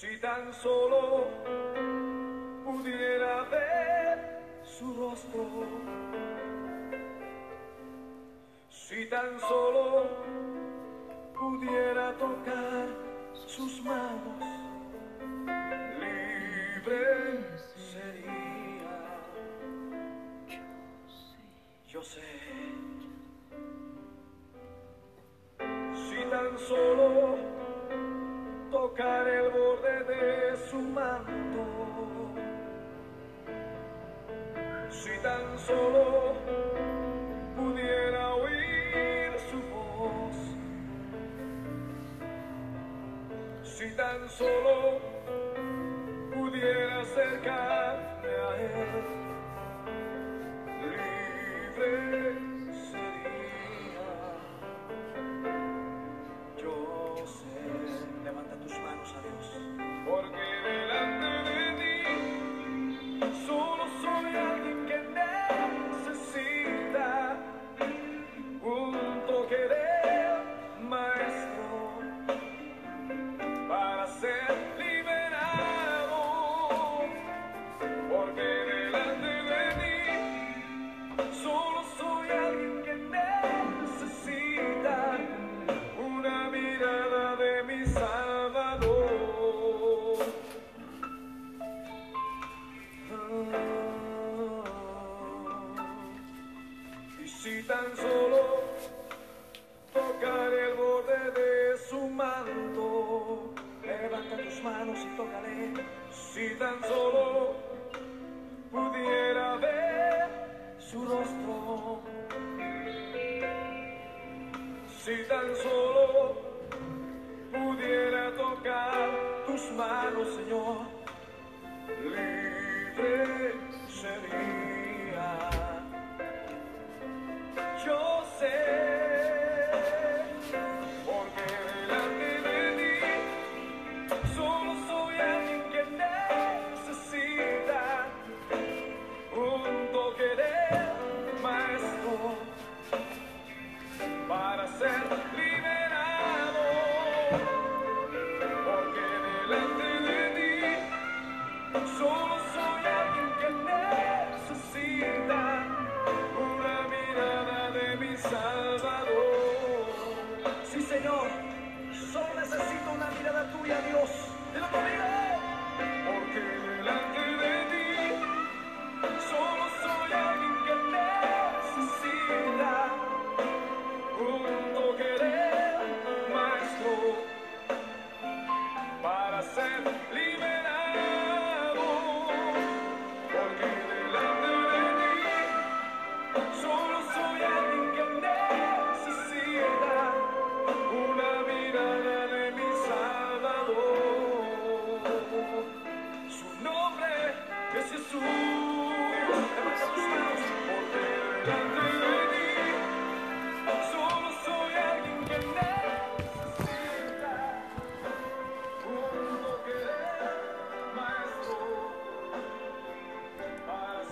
Si tan solo pudiera ver su rostro, si tan solo pudiera tocar sus manos, libre sería. Yo sé. Si tan solo tocar el borde de su manto, si tan solo pudiera oír su voz, si tan solo pudiera acercarme a él, libre si tan solo tocar el borde de su manto, levanta tus manos y tócale. Si tan solo pudiera ver su rostro, si tan solo Salvador. Sí, Señor, solo necesito una mirada tuya, Dios. Dilo conmigo. Thank you.